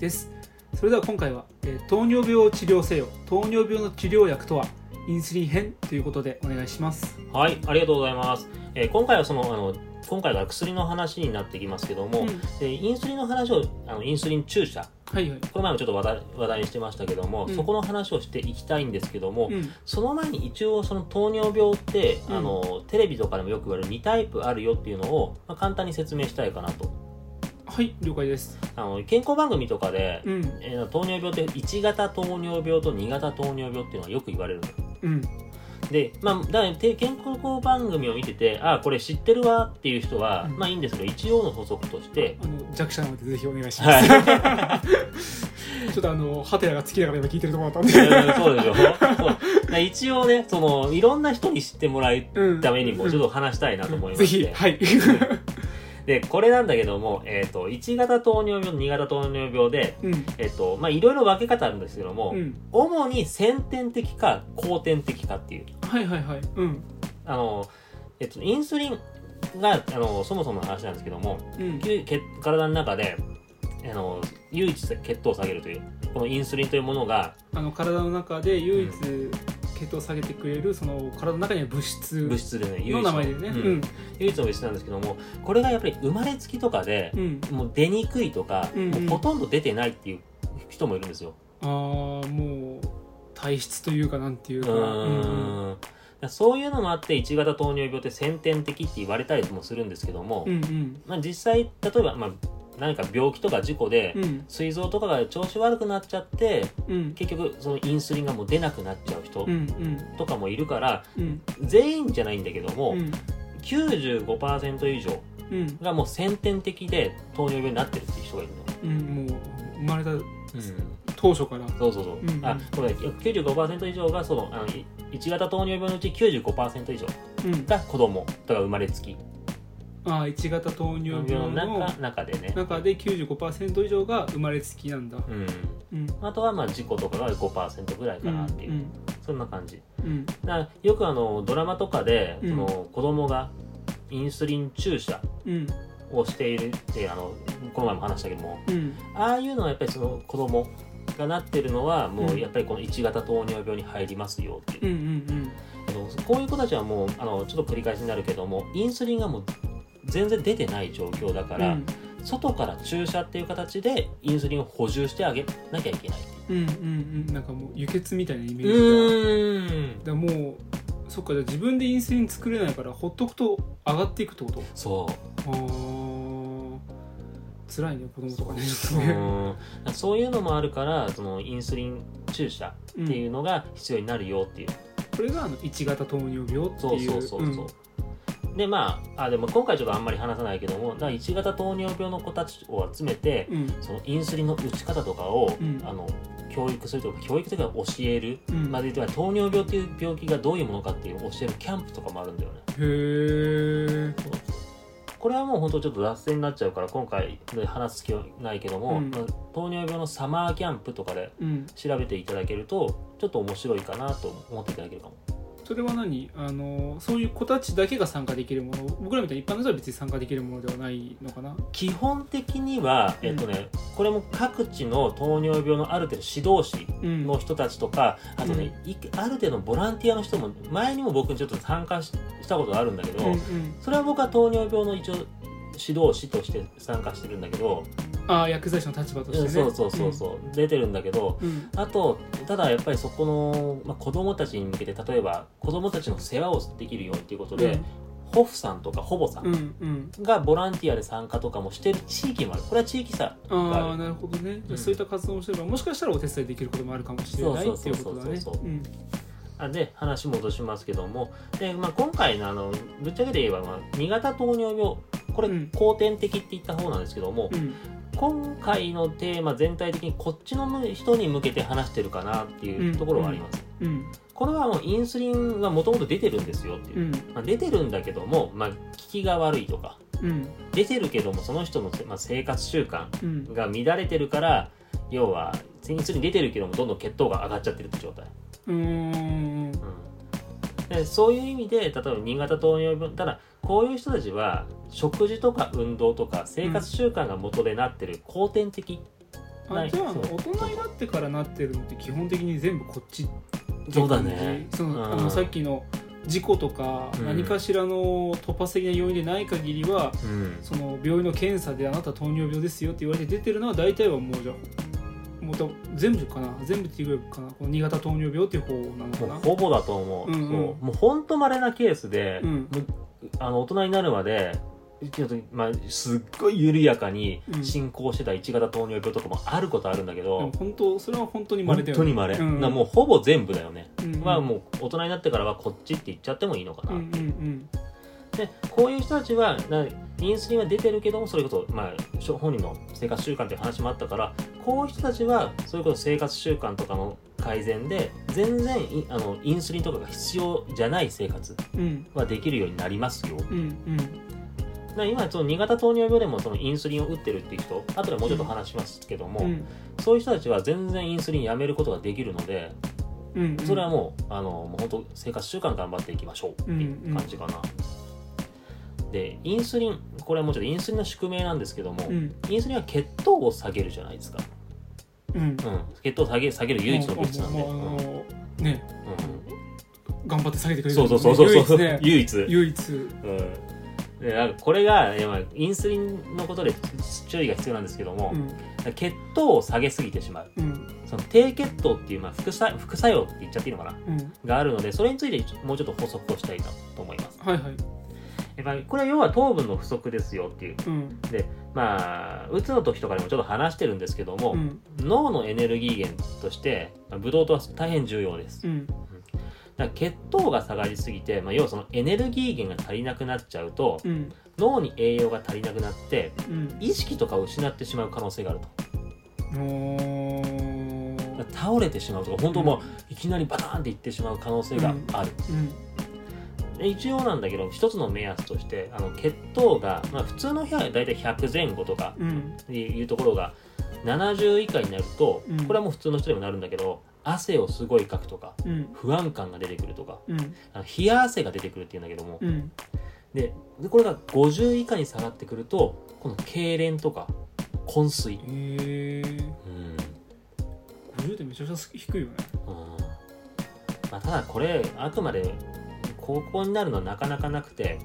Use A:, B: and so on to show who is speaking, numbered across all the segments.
A: です。それでは今回は、えー糖尿病を治療せよ糖尿病の治療薬とはインスリン編ということでお願いします。
B: はい、ありがとうございます。えー今回はその、あの、今回は薬の話になってきますけども、
A: うん。
B: でインスリンの話を、あのインスリン注射、
A: はいはい。
B: この前もちょっと話題話題にしてましたけども、
A: うん。
B: そこの話をしていきたいんですけども、
A: うん。
B: その前に一応その糖尿病って、
A: うん。
B: あのテレビとかでもよく言われる2タイプあるよっていうのを、まあ、簡単に説明したいかなと
A: はい了解です。
B: あの健康番組とかで、
A: うん。
B: えー糖尿病って1型糖尿病と2型糖尿病っていうのはよく言われるの
A: うん。
B: で、まあ、だて健康番組を見ててああこれ知ってるわっていう人は、
A: うん。
B: まあいいんですけど一応の補足として
A: あの弱者なのでぜひお願いします、
B: はい。
A: ちょっとあのハテナがつきながら今聞いてるところだったん
B: うん
A: で
B: そうでしょ。そう。だから一応ねそのいろんな人に知ってもらう
A: うん。
B: ためにもちょっと話したいなと思いまして、
A: ぜひはい
B: でこれなんだけども、えー、と1型糖尿病2型糖尿病で、
A: うん。
B: えっとまあ、いろいろ分け方あるんですけども、
A: うん。
B: 主に先天的か後天的かっていう。
A: はいはいはい。うん。
B: あの、えっと、インスリンがあのそもそもの話なんですけども
A: うん。
B: 血体の中であの唯一血糖を下げるというこのインスリンというものが
A: あの体の中で唯一血糖を下げてくれるその体の中には物質
B: 物質でね唯
A: の。
B: 一
A: 名前でね。
B: うん。唯一の物質なんですけどもこれがやっぱり生まれつきとかで
A: うん、うん、
B: もう出にくいとか、
A: うんうん。
B: もうほとんど出てないっていう人もいるんですよ。
A: ああもう体質というかなんていう
B: う
A: か
B: ーんそういうのもあって1型糖尿病って先天的って言われたりもするんですけども、
A: うんうん。
B: まあ、実際例えば、まあ、何か病気とか事故で、
A: うん。
B: 膵臓とかが調子悪くなっちゃって
A: うん。
B: 結局そのインスリンがもう出なくなっちゃう人
A: うんうん。
B: とかもいるから、
A: うん。
B: 全員じゃないんだけども、
A: うん。
B: 95%以上
A: うん。
B: がもう先天的で糖尿病になってるっていう人がいるの。
A: うんもう生まれた当初から。
B: そうそうそう、
A: うん。うん
B: あごめん95%以上がそのあのい1型糖尿病のうち95%以上
A: うん。
B: が子供とか生まれつき
A: ああ1型糖尿
B: 病の中中でね、
A: 中で95%以上が生まれつきなんだ。
B: うん、
A: うん。
B: あとはまあ事故とかが5%ぐらいかなっていう、
A: うん
B: そんな感じ。
A: うん。
B: だよくあのドラマとかで、
A: うん。
B: その子供がインスリン注射
A: うん。
B: をしているってあのこの前も話したけども。
A: うん。
B: ああいうのはやっぱりその子供がなってるのはも
A: う
B: うん。やっぱりこの1型糖尿病に入りますよっていう。
A: うんうん。
B: あのこういう子たちはもうあのちょっと繰り返しになるけどもインスリンがもう全然出てない状況だから、
A: うん。
B: 外から注射っていう形でインスリンを補充してあげなきゃいけない。
A: うんうんうん。なんかもう輸血みたいなイメージが。
B: ん。
A: だもうそっかじゃあ自分でインスリン作れないからほっとくと上がっていくってこと？
B: そう。
A: あー。辛いね子供とかねちょっと
B: う。そういうのもあるからそのインスリン注射
A: うん
B: っていうのが必要になるよっていう、
A: これがあの1型糖尿病って
B: そう。
A: いう
B: そうそうそう、でまああでも今回ちょっとあんまり話さないけどもだから1型糖尿病の子たちを集めて
A: うん。うん
B: そのインスリンの打ち方とかを、
A: うん。
B: あの教育するとか教育というか教える、
A: うん。
B: まあ、で言糖尿病っていう病気がどういうものかっていうのを教えるキャンプとかもあるんだよね。
A: へえ
B: これはもう本当ちょっと脱線になっちゃうから今回で話す気はないけども、
A: うん。
B: まあ糖尿病のサマーキャンプとかで
A: うん。
B: 調べていただけるとちょっと面白いかなと思っていただけるかも
A: それは何？あのそういう子たちだけが参加できるもの？僕らみたいに一般の人は別に参加できるものではないのかな？
B: 基本的には、えっとねこれも各地の糖尿病のある程度指導士
A: うん
B: の人たちとかあとね、いある程度のボランティアの人も前にも僕ちょっと参加ししたことがあるんだけど、
A: うんうん。
B: それは僕は糖尿病の一応指導士として参加してるんだけど、
A: ああ薬剤師の立場としてね。
B: そうそうそうそう、出てるんだけど
A: うん。
B: あとただやっぱりそこの、まあ、子供たちに向けて例えば子供たちの世話をできるようにということで、ホフさんとかホボさ
A: うんんうん。
B: がボランティアで参加とかもしてる地域もある。これは地域差がある。
A: ああなるほどね、
B: うん。
A: そういった活動をすればもしかしたらお手伝いできることもあるかもしれないっていう
B: そう
A: ことだね。
B: そうそうそう
A: うん。
B: あで話戻しますけども。で、まあ、今回のあのぶっちゃけて言えば、まあ、2型糖尿病これ
A: うん。
B: 後天的って言った方なんですけども、
A: うん。
B: 今回のテーマ全体的にこっちの人に向けて話してるかなっていうところはあります、
A: うん。
B: これはもうインスリンはもともと出てるんですよ。っていうう、
A: ん。
B: まあ、出てるんだけども、まあ、効きが悪いとか。
A: うん。
B: 出てるけどもその人の、まあ、生活習慣
A: うん。
B: が乱れてるから要はインスリン出てるけどもどんどん血糖が上がっちゃってるって状態、
A: うーん
B: でそういう意味で例えば新型糖尿病ただこういう人たちは食事とか運動とか生活習慣が元でなってる後天的
A: あじゃあ大人になってからなってるのって基本的に全部こっち
B: そうだね。
A: その、
B: うん。
A: あのさっきの事故とか、
B: うん。
A: 何かしらの突発的な要因でない限りは
B: うん。
A: その病院の検査であなた糖尿病ですよって言われて出てるのは大体はもうじゃあもうだ全部かな？全部っていうかな？この新潟糖尿病っていう方なのかな？
B: もうほぼだと思う,、
A: うんうん。
B: そう。もうほんとまれなケースで、
A: うん。
B: もうあの大人になるまでちょっとまあ、すっごい緩やかに
A: うん。
B: 進行してた1型糖尿病とかもあることあるんだけ
A: で
B: ど、
A: も本当それは本当に稀
B: 本
A: だよ
B: 当にまれ、
A: うん。
B: なもうほぼ全部だよね、
A: うんうん。
B: まあもう大人になってからはこっちって言っちゃってもいいのかな、
A: うんうんうん
B: でこういう人たちはなインスリンは出てるけどもそれこそ、まあ、本人の生活習慣という話もあったからこういう人たちはそれこそ生活習慣とかの改善で全然いあのインスリンとかが必要じゃない生活
A: うん
B: はできるようになりますよ。
A: うんうん
B: だから今その2型糖尿病でもそのインスリンを打ってるっていう人後でもうちょっと話しますけども、
A: うん
B: そういう人たちは全然インスリンやめることができるので
A: うん
B: それはもうあのもう本当生活習慣頑張っていきましょうっていう感じかな。でインスリンこれはもうちょっとインスリンの宿命なんですけども、
A: うん。
B: インスリンは血糖を下げるじゃないですか、
A: うん。
B: うん、血糖を下げ下げる唯一の物質なんで、
A: もうもうあのね。
B: う
A: 頑張って下げてくれ
B: ん、
A: る
B: そうそうそうそうそう、
A: 唯一ね。
B: 唯一、
A: 唯一。
B: うん、でなんかこれがインスリンのことで注意が必要なんですけども
A: う、ん。
B: 血糖を下げすぎてしまう。
A: うん。
B: その低血糖っていう、まあ、副作副作用って言っちゃっていいのかな？
A: うん。
B: があるのでそれについてもうちょっと補足をしたいなと思います。
A: はいはい
B: やっぱりこれは要は糖分の不足ですよっていう。
A: うん。
B: でまあうつの時とかでもちょっと話してるんですけども、
A: うん。
B: 脳のエネルギー源としてまあブドウ糖は大変重要です。
A: うん。
B: だ血糖が下がりすぎて、まあ、要はそのエネルギー源が足りなくなっちゃうと
A: うん。
B: 脳に栄養が足りなくなって
A: うん。
B: 意識とかを失ってしまう可能性があると。倒れてしまうとか本当もういきなりバターンっていってしまう可能性がある、
A: うん。
B: で一応なんだけど一つの目安としてあの血糖が、まあ、普通の日は大体100前後とかいうところが70以下になると、
A: うん。
B: これはもう普通の人でもなるんだけど汗をすごいかくとか
A: うん。
B: 不安感が出てくるとか
A: うん。
B: あの冷や汗が出てくるっていうんだけども、
A: うん。
B: ででこれが50以下に下がってくるとこの痙攣とか昏睡、
A: へえ
B: うん。
A: 50でめちゃくちゃ低いよね。
B: うん。まあ、ただこれあくまで高校になるのはなかなかなくて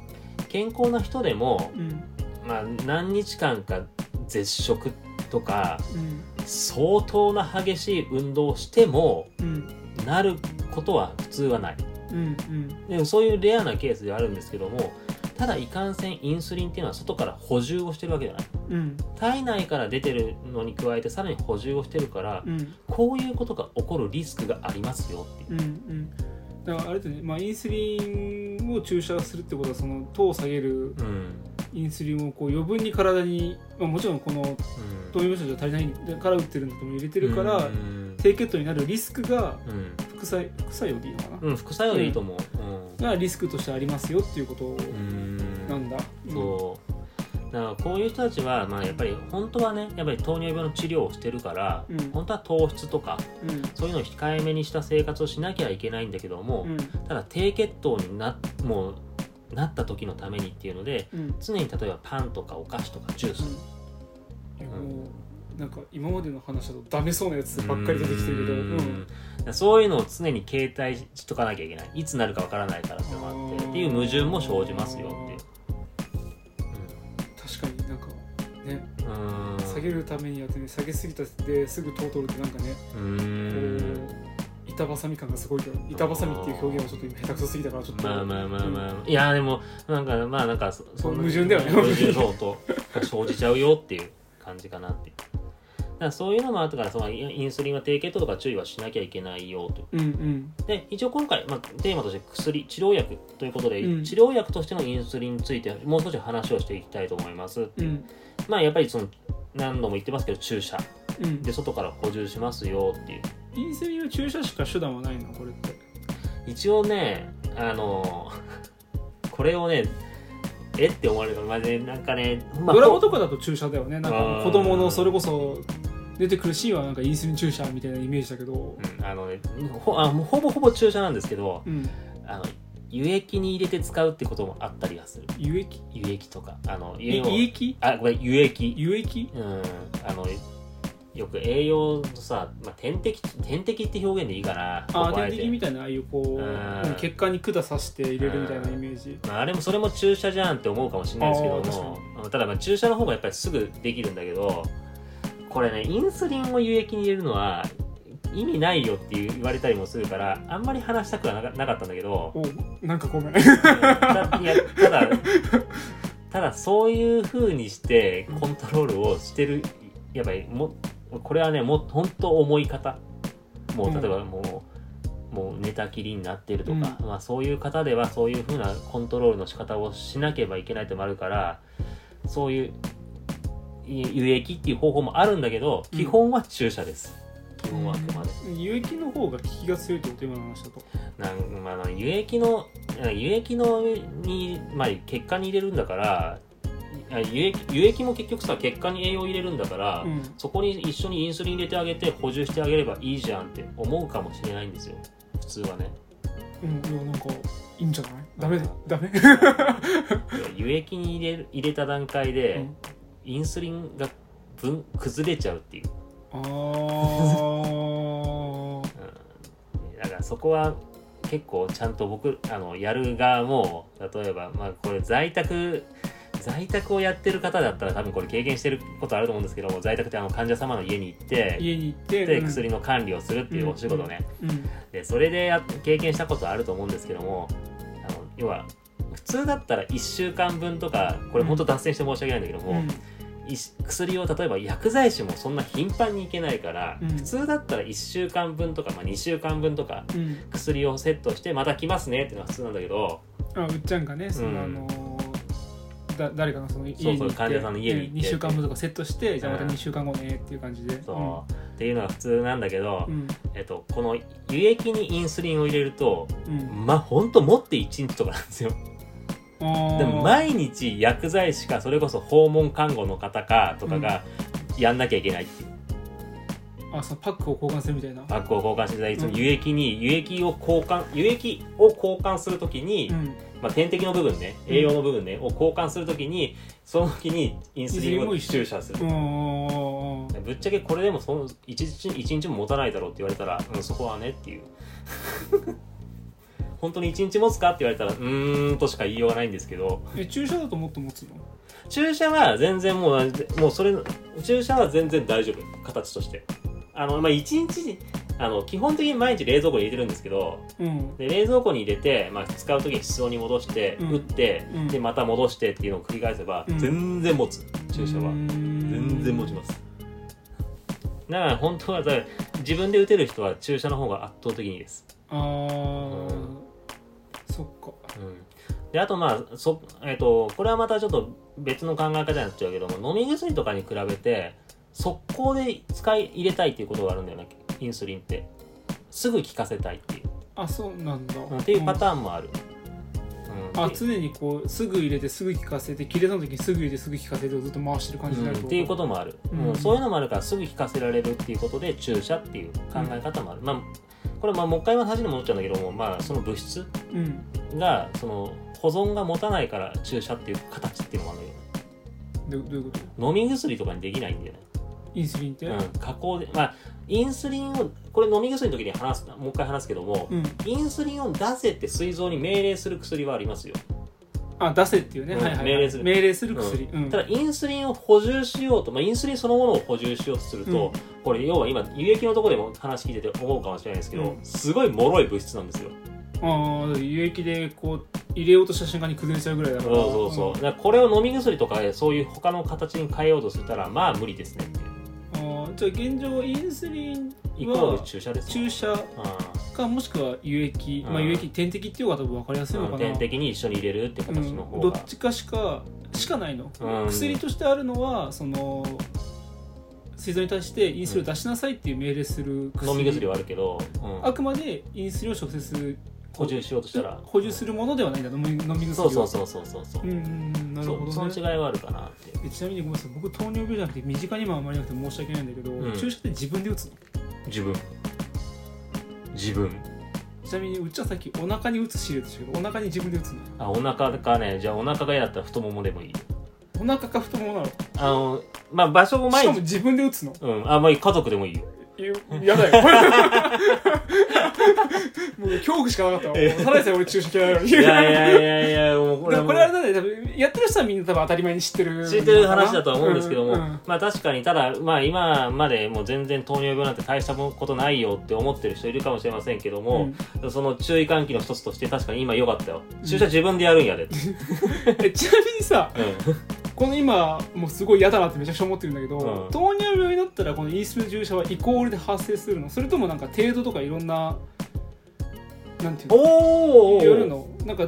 B: 健康な人でも、
A: うん。
B: まあ、何日間か絶食とか
A: うん。
B: 相当な激しい運動をしても
A: うん。
B: なることは普通はない。
A: うんうん。
B: でもそういうレアなケースではあるんですけどもただいかんせんインスリンっていうのは外から補充をしてるわけじゃない。
A: うん。
B: 体内から出てるのに加えてさらに補充をしてるから
A: うん。
B: こういうことが起こるリスクがありますよっていう。
A: うんうんだからあれだね、まあ、インスリンを注射するってことはその糖を下げる
B: うん。
A: インスリンをこう余分に体に、まあ、もちろんこの糖尿病者じゃ足りないから打ってるんだとも入れてるから、
B: うん
A: 低血糖になるリスクが
B: うん。
A: 副作副作用でいいのかな、
B: うん、副作用でいいと思う。
A: がリスクとしてありますよっていうこと
B: うん。うん。
A: なんだ、うん。
B: そう。だからこういう人たちは、まあ、やっぱり本当はね、やっぱり糖尿病の治療をしてるから、
A: うん。
B: 本当は糖質とか、
A: うん。
B: そういうのを控えめにした生活をしなきゃいけないんだけども、
A: うん。
B: ただ低血糖になもうなった時のためにっていうので、
A: うん。
B: 常に例えばパンとかお菓子とかジュース、
A: なんか今までの話だとダメそうなやつばっかり出てきてるけど、
B: う
A: うん。
B: んそういうのを常に携帯しとかなきゃいけない。いつなるかわからないからっていうのがあってっていう矛盾も生じますよっていう。
A: 下げるためにやってね下げすぎたですぐ糖取るってなんかね
B: うーん。
A: こう板挟み感がすごいけど板挟みっていう表現はちょっと今下手くそすぎたからちょっと。
B: まあまあまあまあ、いやでもなんかまあなんかそそんな
A: 矛盾だよね
B: 矛盾そうとが生じちゃうよっていう感じかなってからそういうのもあったからそのインスリンは低血糖とか注意はしなきゃいけないよと。
A: うんうん。
B: で一応今回、まあ、テーマとして薬治療薬ということで、
A: うん。
B: 治療薬としてのインスリンについてもう少し話をしていきたいと思います
A: う。ん。
B: まあやっぱりその何度も言ってますけど注射。
A: うん。
B: で外から補充しますよっていう。
A: インスリンは注射しか手段はないの？これって。
B: 一応ねあのこれをねえって思われるまあねなんかね、まあ
A: ドラマとかだと注射だよね。なんか子供のそれこそ出てくるシーンはなんかインスリン注射みたいなイメージだけど。
B: うんあのねほあほぼほぼ注射なんですけど
A: うん。
B: あの輸液に入れて使うってこともあったりはする。
A: 輸液？
B: 輸液とか。あの
A: い
B: 要は
A: 胃液？
B: あごめん輸液。
A: 輸液？
B: うん。あのよく栄養のさ、まあ、点滴点滴って表現でいいかな。
A: あ点滴みたいなああいうこう
B: うん。
A: 血管に管刺して入れるみたいなイメージ。
B: まあ、あれもそれも注射じゃんって思うかもしれないですけども。うんただまあ注射の方がやっぱりすぐできるんだけどこれねインスリンを輸液に入れるのは意味ないよって言われたりもするからあんまり話したくはなかったんだけど
A: おなんかごめん。
B: たいやただただそういう風にしてコントロールをしてるやっぱりもこれはねもう本当思い方。もう例えばもう、もう寝たきりになってるとか、まあ、そういう方ではそういう風なコントロールの仕方をしなければいけないともあるからそういうい輸液っていう方法もあるんだけど
A: うん。
B: 基本は注射です、基本はあくまで。
A: 輸液の方が効きが強いってこと今の話だと。
B: なんまあ、輸液の輸液のに、まあ、血管に入れるんだからあ輸液輸液も結局さ血管に栄養入れるんだから、
A: うん。
B: そこに一緒にインスリン入れてあげて補充してあげればいいじゃんって思うかもしれないんですよ。普通はね。
A: うんいやなんかいいんじゃない？ダメダメ。
B: 輸液に入れる入れた段階で、
A: うん
B: インスリンが分崩れちゃうっていう、
A: あー。
B: うん、だからそこは結構ちゃんと僕あのやる側も例えば、まあ、これ在宅在宅をやってる方だったら多分これ経験してることあると思うんですけども在宅ってあの患者様の家に行って
A: 家に行って
B: で
A: うん。
B: 薬の管理をするっていうお仕事ね、
A: うん。
B: でそれでや経験したことあると思うんですけどもあの要は普通だったら1週間分とかこれ本当脱線して申し訳ないんだけども、
A: うん。
B: 薬を例えば薬剤師もそんな頻繁にいけないから、
A: うん。
B: 普通だったら1週間分とか、まあ、2週間分とか
A: うん。
B: 薬をセットしてまた来ますねっていうのが普通なんだけど
A: あうっちゃんがねその、
B: うん。
A: あのだ誰かのその家に
B: そうそう
A: 行って
B: 患者さんの家に行って。
A: 2週間分とかセットしてじゃあまた
B: うん
A: 2週間後ねっていう感じで。
B: そう、っていうのが普通なんだけど、
A: うん。
B: えっと、この輸液にインスリンを入れると
A: うん。うん
B: まあほんと持って1日とかなんですよでも毎日薬剤師かそれこそ訪問看護の方かとかがやんなきゃいけないっていう。
A: あそのパックを交換するみたいな。
B: パックを交換していつも輸液に輸液を交換輸液を交換するときに、
A: うん。
B: まあ、点滴の部分ね
A: うん。
B: 栄養の部分ね、を交換するときにその時にインスリンを注射する。
A: う、ん。
B: ぶっちゃけこれでもその一日一日も持たないだろうって言われたら、うん、そこはねっていう本当に一日持つかって言われたらうーんとしか言いようがないんですけど。
A: え注射だともっと持つの？
B: 注射は全然もうもうそれ注射は全然大丈夫形として。あのまあ一日あの基本的に毎日冷蔵庫に入れてるんですけど
A: うん。
B: で冷蔵庫に入れて、まあ、使う時に室温に戻して、
A: うん。
B: 打って、
A: うん。
B: でまた戻してっていうのを繰り返せば、
A: うん。
B: 全然持つ。注射は。全
A: 全
B: 然持ちます。だから本当は自分で打てる人は注射の方が圧倒的にいいです、
A: あーそっか。
B: うん、であとまあそ、えっとこれはまたちょっと別の考え方になっちゃうけども飲み薬とかに比べて速攻で使い入れたいっていうことがあるんだよねインスリンって。すぐ効かせたいっていう、
A: あそうなんだ。
B: うんっていうパターンもある、うん。
A: あ
B: で
A: 常にこうすぐ入れてすぐ効かせて切れた時にすぐ入れてすぐ効かせてをずっと回してる感じになる
B: うんっていうこともある、
A: うん。
B: うんそういうのもあるからすぐ効かせられるっていうことで注射っていう考え方もある、まあこれまあもう一回話に戻っちゃうんだけども、まあ、その物質
A: うん。
B: がその保存が持たないから注射っていう形っていうのもあるのよ
A: どどういうこと？
B: 飲み薬とかにできないんだよね、
A: インスリンって？
B: うん、加工でまあインスリンをこれ飲み薬の時に話すもう一回話すけども、
A: うん。
B: インスリンを出せって膵臓に命令する薬はありますよ
A: あ出せっていうね、
B: うん
A: はいはいはい。
B: 命令する。
A: 命令する薬、うん。
B: ただインスリンを補充しようと、まあ、インスリンそのものを補充しようとすると、これ要は今輸液のところでも話聞いてて思うかもしれないですけど、
A: うん。
B: すごい脆い物質なんですよ。
A: ああ輸液でこう入れようとした瞬間に崩れちゃうぐらいだから。
B: そうそうそう、だからこれを飲み薬とかでそういう他の形に変えようとしたらまあ無理ですねって
A: あーじゃあ現状インスリン
B: イコール
A: は
B: 注射です
A: 注射かもしくは輸液、
B: うん。
A: まあ輸液点滴っていう方が多分分かりやすいのかな、
B: うん。点滴に一緒に入れるって形の
A: うん、ど
B: 方が
A: っ、ちかしかしかないの、
B: うん。
A: 薬としてあるのはその膵臓に対してインスリンを出しなさいっていう命令する薬。
B: 飲み薬はあるけど、うん。
A: あくまでインスリンを直接
B: 補充しようとしたら。
A: 補充するものではないんだ。飲み飲み薬は。
B: そうそうそうそうそうそう。
A: うんなるほどね。
B: その違いはあるかなって
A: えちなみにごめんなさい。僕糖尿病じゃなくて身近にもあんまりなくて申し訳ないんだけど、
B: うん。
A: 注射って自分で打つの？
B: 自分自分。
A: ちなみにうちはさっきお腹に打つシールでしたけどお腹に自分で打つの？
B: あお腹かねじゃあお腹が嫌だったら太ももでもいい。
A: お腹か太ももなの？
B: あのまあ場所も毎日
A: しかも自分で打つの？
B: うん。あまあ家族でもいいよ
A: いやだよ。もう恐怖しかなかったわ。もうただでさえ俺注射嫌いなのに
B: いやいやいやいやもうこれ
A: これあれだね。多分やってる人はみんな多分当たり前に知ってる
B: 知ってる話だとは思うんですけども、
A: うんうん。
B: まあ確かにただまあ今までもう全然糖尿病なんて大したことないよって思ってる人いるかもしれませんけども、その注意喚起の一つとして確かに今良かったよ注射自分でやるんやで
A: ちなみにさ
B: うん
A: この今もうすごい嫌だなってめちゃくちゃ思ってるんだけど、
B: うん。
A: 糖尿病になったらこのインスリン注射はイコールで発生するのそれともなんか程度とかいろんななんていうの？
B: お
A: やるのなんか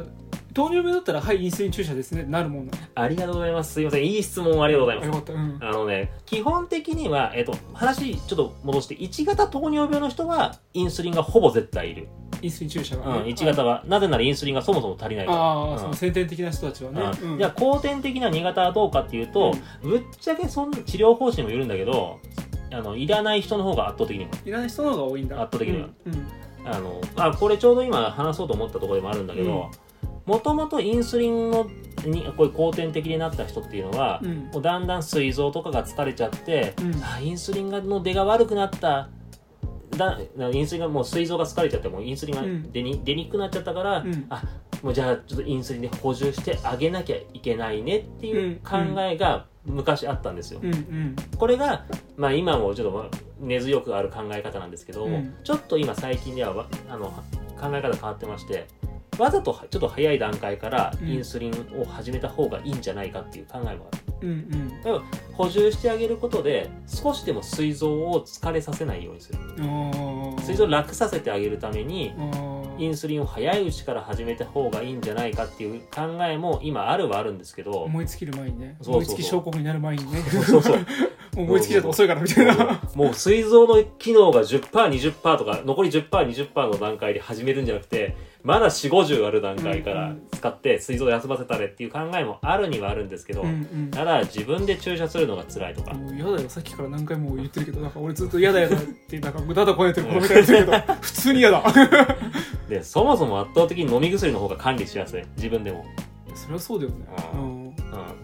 A: 糖尿病だったらはいインスリン注射ですね。なるもん
B: ありがとうございます。すいません。いい質問ありがとうございます。
A: あよかった。うん。
B: あのね基本的には、えっと話ちょっと戻して1型糖尿病の人はインスリンがほぼ絶対いる、
A: インスリン注射が、
B: うん、1型は。なぜならインスリンがそもそも足りないから
A: ああ、
B: うん。
A: その先天的な人たちはね、うん。
B: うん。じゃあ後天的な2型はどうかっていうと、ぶっちゃけそん治療方針もよるんだけどあのいらない人の方が圧倒的に多い。
A: いらない人の方が多いんだ。
B: 圧倒的には。
A: うんうん。
B: あのあこれちょうど今話そうと思ったところでもあるんだけどもともとインスリンのにこういう後天的になった人っていうのは、
A: うん。
B: もうだんだん膵臓とかが疲れちゃって、
A: うん。
B: あインスリンがの出が悪くなった。だインスリンがもう膵臓が疲れちゃってもうインスリンが
A: うん。
B: 出に,、出にくくなっちゃったから、
A: うん。
B: あもうじゃあちょっとインスリンで補充してあげなきゃいけないねっていう考えが昔あったんですよ。
A: うんうん。
B: これが、まあ、今もちょっとまあ根強くある考え方なんですけども、
A: うん。
B: ちょっと今最近ではわあの考え方変わってましてわざとはちょっと早い段階から
A: うん。
B: インスリンを始めた方がいいんじゃないかっていう考えもある。
A: うんうん。
B: 補充してあげることで少しでも膵臓を疲れさせないようにする。膵臓を楽させてあげるためにインスリンを早いうちから始めた方がいいんじゃないかっていう考えも今あるはあるんですけど
A: 思いつきる前にね。思いつき症候群になる前にね。
B: そうそう
A: もう思いつきちゃった遅いからみたいな。
B: もう膵臓の機能が 10%20% とか残り 10%20% の段階で始めるんじゃなくてまだ4 5 0ある段階から使って膵臓を休ませたれっていう考えもあるにはあるんですけど、
A: うんうん。
B: ただ自分で注射するのが辛いとか、
A: もう嫌だよさっきから何回も言ってるけどなんか俺ずっと嫌だ嫌だってなんか無駄だこねてる子供みたいに言ってるけど 普通に嫌だ。
B: でそもそも圧倒的に飲み薬の方が管理しやすい。自分でも、
A: それはそうだよね。
B: う
A: うん。
B: うん、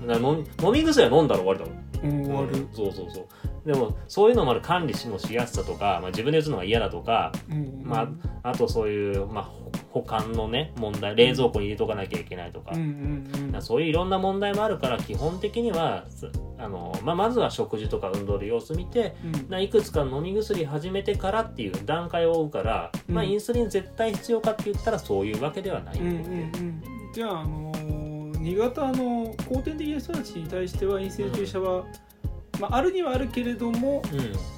B: だから飲み飲み薬は飲んだら終わりだもん。
A: うん終わる。
B: そうそうそう。でもそういうのもある管理のしやすさとか、まあ、自分で打つのが嫌だとか
A: うん
B: まあ、あとそういう、まあ、ほ保管のね問題冷蔵庫に入れとかなきゃいけないとか,、
A: うん
B: そういういろんな問題もあるから基本的にはすあの、まあ、まずは食事とか運動で様子見て
A: うん。
B: ないくつか飲み薬始めてからっていう段階を追うから、まあ、
A: うん
B: インスリン絶対必要かって言ったらそういうわけではない
A: うん。じゃあ、あのー、2型の後天的な人たちに対してはインスリン注射は、まあ、あるにはあるけれども
B: うん。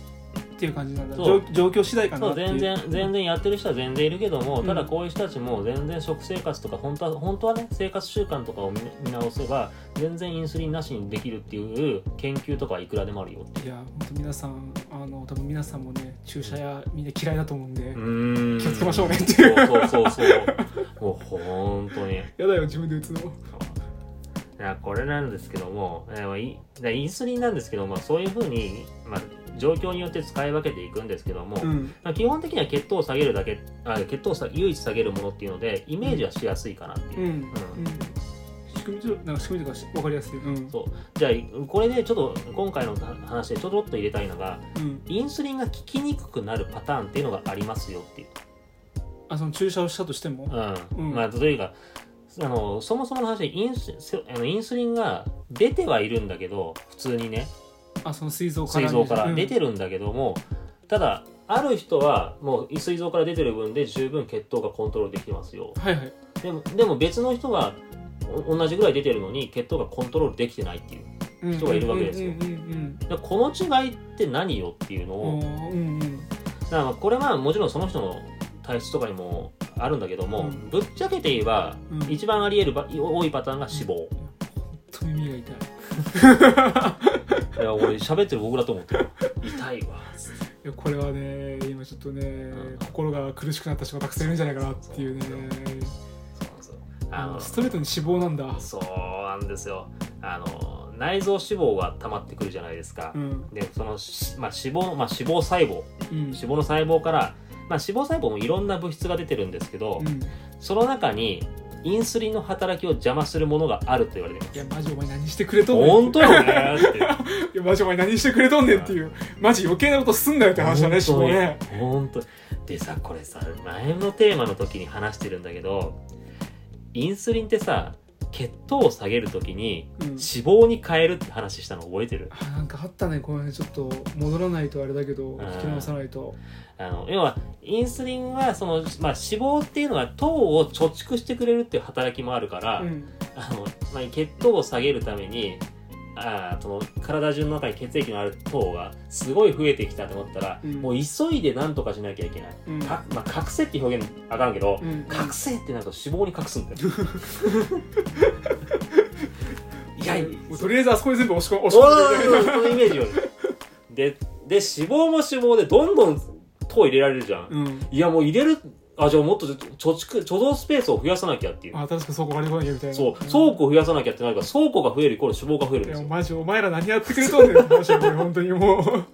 A: っていう感じなんだ状状況次第かな
B: 全然全然やってる人は全然いるけども、
A: うん。
B: ただこういう人たちも全然食生活とか本当は本当はね生活習慣とかを見見直せば全然インスリンなしにできるっていう研究とかはいくらでもあるよって
A: いや本当皆さんあの多分皆さんもね注射やみんな嫌いだと思うんで、
B: うん。
A: 気をつけましょうねっていう。
B: そうそうそうそう。もう本当に。い
A: やだよ自分で打つの。
B: やこれなんですけども、えインスリンなんですけどもそういうふうに、まあ、状況によって使い分けていくんですけども、
A: うん。
B: まあ、基本的には血糖を下げるだけあ血糖をさ唯一下げるものっていうのでイメージはしやすいかなっていう。
A: うん。うん。仕組みとなんか仕組みとか分かりやすい。うん。
B: そう。じゃあこれでちょっと今回の話でちょろっと入れたいのが
A: うん。
B: インスリンが効きにくくなるパターンっていうのがありますよっていう、
A: あその注射をしたとしても？
B: うん。
A: うん。
B: まあというかあのそもそもの話でインスせあのインスリンが出てはいるんだけど普通にね。
A: あその膵臓から
B: 膵臓から
A: うん。
B: 出てるんだけども、ただある人はもう膵臓から出てる分で十分血糖がコントロールできてますよ。
A: はいはい。
B: でもでも別の人はお同じぐらい出てるのに血糖がコントロールできてないっていう人がいるわけですよ。この違いって何よっていうのを、
A: うんうんうんうん。
B: だからまあこれはもちろんその人の体質とかにもあるんだけども、
A: うん。
B: ぶっちゃけて言えば、
A: うん。
B: 一番あり得るば多いパターンが脂肪。
A: 本当耳が痛い。
B: いや俺喋ってる僕だと思ってる。痛いわ。
A: いやこれはね今ちょっとね心が苦しくなった人がたくさんいるんじゃないかなっていうね。
B: あの
A: ストレートに脂肪なんだ。
B: そうなんですよ。あの内臓脂肪が溜まってくるじゃないですか、
A: うん。
B: でそのし、まあ、脂肪、まあ、脂肪細胞。
A: うん。
B: 脂肪の細胞から、まあ、脂肪細胞もいろんな物質が出てるんですけど、
A: うん。
B: その中にインスリンの働きを邪魔するものがあると言われています。
A: いやマジお前何してくれとんねん
B: 本当よねって。
A: いやマジお前何してくれとんねんっていう。マジ余計なことすんなよって話だねしもね。
B: 本当に。でさこれさ前のテーマの時に話してるんだけどインスリンってさ血糖を下げる時に
A: うん。
B: 脂肪に変えるって話したの覚えてる？
A: あなんかあったねこれねちょっと戻らないとあれだけど
B: ん。
A: 聞き直さないと。
B: あの要はインスリンはその、まあ、脂肪っていうのは糖を貯蓄してくれるっていう働きもあるから、
A: うん。
B: あのまあ、血糖を下げるためにあーその体中の中に血液のある糖がすごい増えてきたと思ったら、
A: うん。
B: もう急いで何とかしなきゃいけない、
A: うん。
B: かまあ、隠せって表現あかんけど、
A: うん。
B: 隠せってなると脂肪に隠すんだよ。いや
A: とりあえずあそこに全部押し込
B: お
A: 押し込んでくれ
B: ーそのイメージよ。ねでで脂肪も脂肪でどんどん糖入れられるじゃん。いやもう入れるあじゃあもっと貯蓄貯蔵スペースを増やさなきゃっていう。
A: あ確か倉庫借り込まなきゃみたいな。
B: そう。倉庫を増やさなきゃってなるから倉庫が増えるイコール脂肪が増えるんですよ。
A: マジお前ら何やってくれとんねんって話だよこれ本当にもう。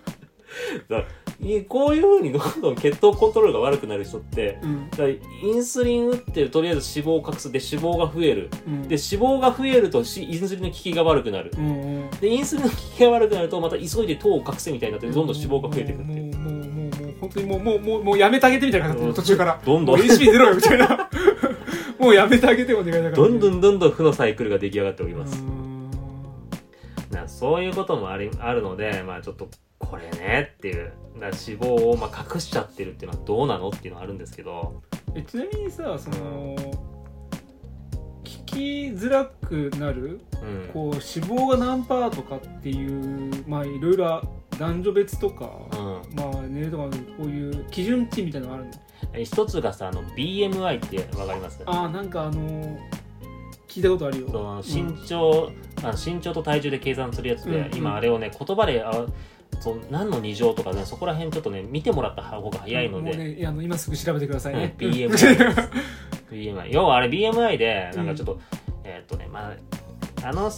B: いこういうふうにどんどん血糖コントロールが悪くなる人って
A: うん。
B: だインスリン打ってとりあえず脂肪を隠すで脂肪が増える。
A: うん
B: で脂肪が増えるとしインスリンの効きが悪くなる。
A: うんうん。
B: でインスリンの効きが悪くなるとまた急いで糖を隠せみたいになってどんどん脂肪が増えていくっていう。
A: もうもうもうもうもう本当にもうもうもうもうやめてあげてみたいな感じ
B: うん
A: 途中から。
B: どんどん。
A: もう HP 出ろよみたいな。もうやめてあげてお願いだから
B: どんどんどんどん負のサイクルが出来上がっております。なそういうこともありあるのでまあちょっとこれねっていうだから脂肪をまあ隠しちゃってるっていうのはどうなのっていうのはあるんですけど。
A: えちなみにさその聞きづらくなる
B: うん。
A: こう脂肪が何パーとかっていうまあいろいろ男女別とか、
B: うん。
A: まあねとかこういう基準値みたいなのがあるの。
B: え一つがさあの BMI ってわかります？
A: ああなんかあのー聞いたことあるよ。
B: その身長、あ身長と体重で計算するやつで、
A: うん
B: 今あれをね言葉であそう何の2乗とかねそこら辺ちょっとね見てもらった方が早いので、
A: もうねあの今すぐ調べてくださいね、
B: うん BMI BMI 要はあれ BMI でなんかちょっと、えーっとねまああの脂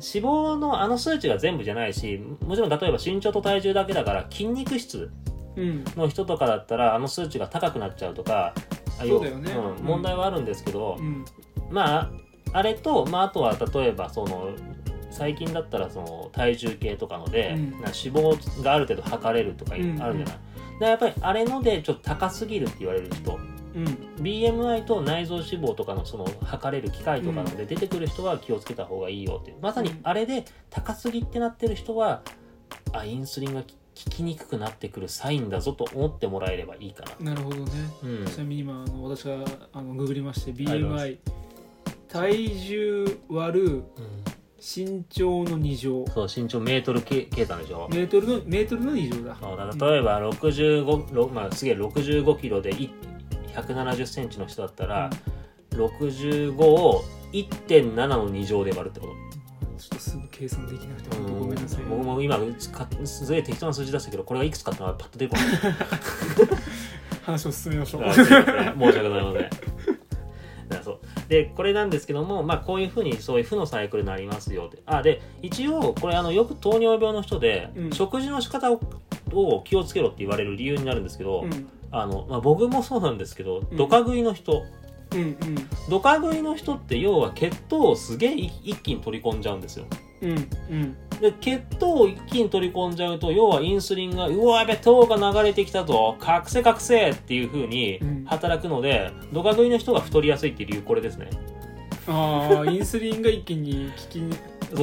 B: 肪のあの数値が全部じゃないしもちろん例えば身長と体重だけだから筋肉質
A: うん。
B: の人とかだったらあの数値が高くなっちゃうとかあ
A: そうだよね。
B: ん問題はあるんですけど、
A: うん。
B: まああれと、まあ、あとは例えばその最近だったらその体重計とかので、
A: うん。
B: な脂肪がある程度測れるとかある
A: うん
B: じゃない、でやっぱりあれのでちょっと高すぎるって言われる人
A: うん。
B: BMI と内臓脂肪とかのその測れる機械とかので出てくる人は気をつけた方がいいよっていう。まさにあれで高すぎってなってる人はあインスリンが効きにくくなってくるサインだぞと思ってもらえればいいかな、
A: なるほどね。
B: うん。
A: ちなみに今あの私があのググりまして BMI 体重割る
B: うん
A: 身長の2乗。
B: そう身長メートル計計算でしょ。
A: メートルのメートルの2乗だ。
B: そうだ例えば65、ろまあ、すげえ65キロでい170センチの人だったら、65を1.7の2乗で割るってこと。
A: ちょっとすぐ計算できなくて本当ごめんなさい
B: 僕も今かすげえ適当な数字出したけどこれがいくつかっての？はパッと出てこない。
A: 話を進めましょう。
B: 申し訳ございませんでこれなんですけども、まあ、こういうふうにそういう負のサイクルになりますよって。あで一応これあのよく糖尿病の人で、
A: うん。
B: 食事の仕方をを気をつけろって言われる理由になるんですけど、
A: うん
B: あのまあ、僕もそうなんですけど、
A: うん。
B: ドカ食いの人。
A: うんうん。
B: ドカ食いの人って要は血糖をすげえ一一気に取り込んじゃうんですよ。
A: うんうん。
B: で血糖を一気に取り込んじゃうと要はインスリンがうわやべ糖が流れてきたぞ。隠せ隠せっていう風に
A: うん。
B: 働くので、ドカ食いの人が太りやすいっていう理由これですね。
A: ああインスリンが一気に効き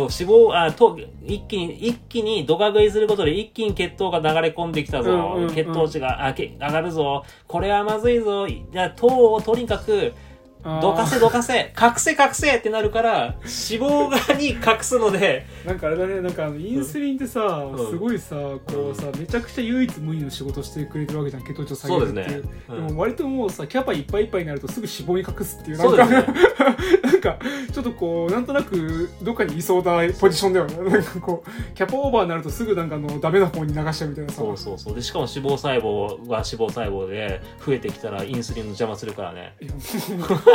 A: に
B: そう脂肪あと一気に一気にドカ食いすることで一気に血糖が流れ込んできたぞ、
A: うんうんうん。
B: 血糖値があけ上がるぞ。これはまずいぞ。いや糖をとにかくどかせどかせ。隠せ隠せってなるから脂肪がに隠すので。
A: なんかあれだね。なんかインスリンってさ、
B: ん。
A: すごいさこうさめちゃくちゃ唯一無二の仕事してくれてるわけじゃん。血糖値を下げるって。いう
B: ね。うん。
A: でも割ともうさキャパいっぱいいっぱいになるとすぐ脂肪に隠すっていう。な
B: そ
A: んか
B: ね。
A: なんかちょっとこうなんとなくどっかにいそうなポジションだよね。なんかこうキャパオーバーになるとすぐなんかあのダメな方に流しちゃうみたいなさ
B: そうそうそう。でしかも脂肪細胞は脂肪細胞で増えてきたらインスリンの邪魔するからね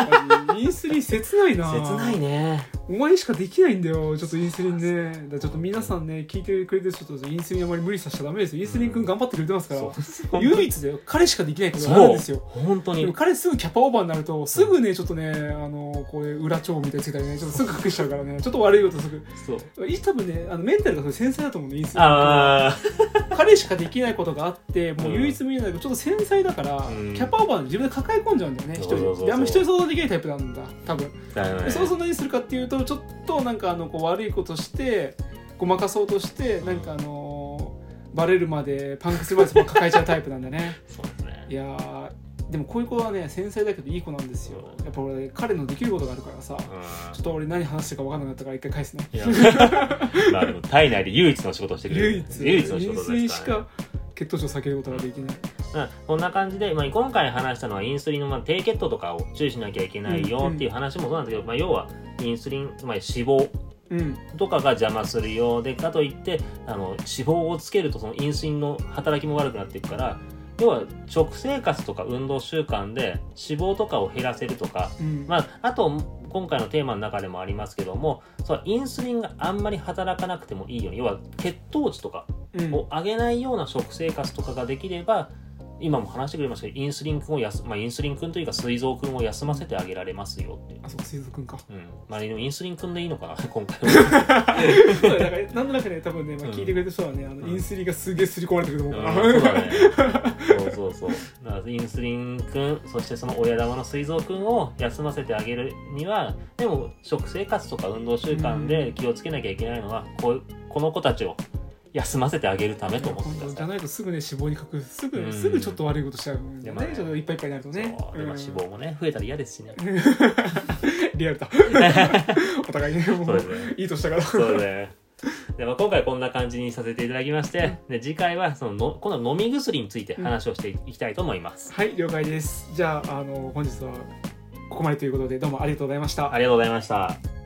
A: インスリン切ないな。
B: 切ないね。
A: お前しかできないんだよちょっとインスリンね。だちょっと皆さんね聞いてくれてる人とインスリンあまり無理させちゃダメですよ。インスリン君頑張ってくれてますから、唯一だよ。彼しかできないことがあるんですよ。
B: 本当に。
A: 彼すぐキャパオーバーになるとすぐねちょっとねあのこういう裏帳みたいにつけたりねちょっとすぐ隠しちゃうからね。ちょっと悪いことすぐ。
B: そう。
A: い多分ねあのメンタルがそれ繊細だと思うねインスリン彼しかできないことがあってもう唯一無二だけどちょっと繊細だから、
B: うん。
A: キャパオーバーで自分で抱え込んじゃうんだよね一人。であんま人に相談できないタイプなんだ。多分。
B: ね
A: そうすると何するかっていうとちょっとなんかあのこう悪いことしてごまかそうとしてなんかあのバレるまでパンクするまで抱えちゃうタイプなんだね。
B: そうですね。
A: いやーでもこういう子はね繊細だけどいい子なんですよ。やっぱ俺彼のできることがあるからさ
B: う
A: ちょっと俺何話してるか分かんなかったから一回返すね。
B: まあでも体内で唯一の仕事をしてくれる。
A: 唯一。
B: 唯一の仕事ですからね。
A: か血糖値を避けることができない
B: うん。こんな感じで、まあ、今回話したのはインスリンのまあ低血糖とかを注意しなきゃいけないよっていう話もそうなんだけど、まあ、要はインスリン、まあ、脂肪
A: うん。
B: とかが邪魔するようでかといってあの脂肪をつけるとそのインスリンの働きも悪くなっていくから要は食生活とか運動習慣で脂肪とかを減らせるとか、
A: うん。
B: まあ、あと今回のテーマの中でもありますけどもそうインスリンがあんまり働かなくてもいいように要は血糖値とか
A: うん。
B: を上げないような食生活とかができれば今も話してくれましたけどインスリン君をやす、まあ、インスリン君というか膵臓君を休ませてあげられますよって。
A: あそう水族くんか
B: うん、まあでもインスリン君でいいのかな 今回は。
A: そうだからなんとなくね多分ね、まあ、
B: うん
A: 聞いてくれた人はねあの
B: うん
A: インスリがすげえ刷り込まれてくると思うから、
B: うんそうだね。そうそうそう。だからインスリン君、そしてその親玉の膵臓君を休ませてあげるには、でも食生活とか運動習慣で気をつけなきゃいけないのは、こうこの子たちを休ませてあげるためと思ってください。
A: じゃないとすぐね脂肪に隠すすぐ、
B: うん
A: すぐちょっと悪いことしちゃうんだよ
B: でもね
A: ねちょっといっぱいいっぱいになるとね
B: そうでも脂肪もね、増えたら嫌ですしね。
A: リアルだ お互いねもう
B: そうですね。
A: いいとしたから
B: そうですね。でまあ、今回こんな感じにさせていただきまして、で次回はそのの今度は飲み薬について話をしていきたいと思います。
A: はい了解ですじゃああの本日はここまでということでどうもありがとうございました
B: ありがとうございました。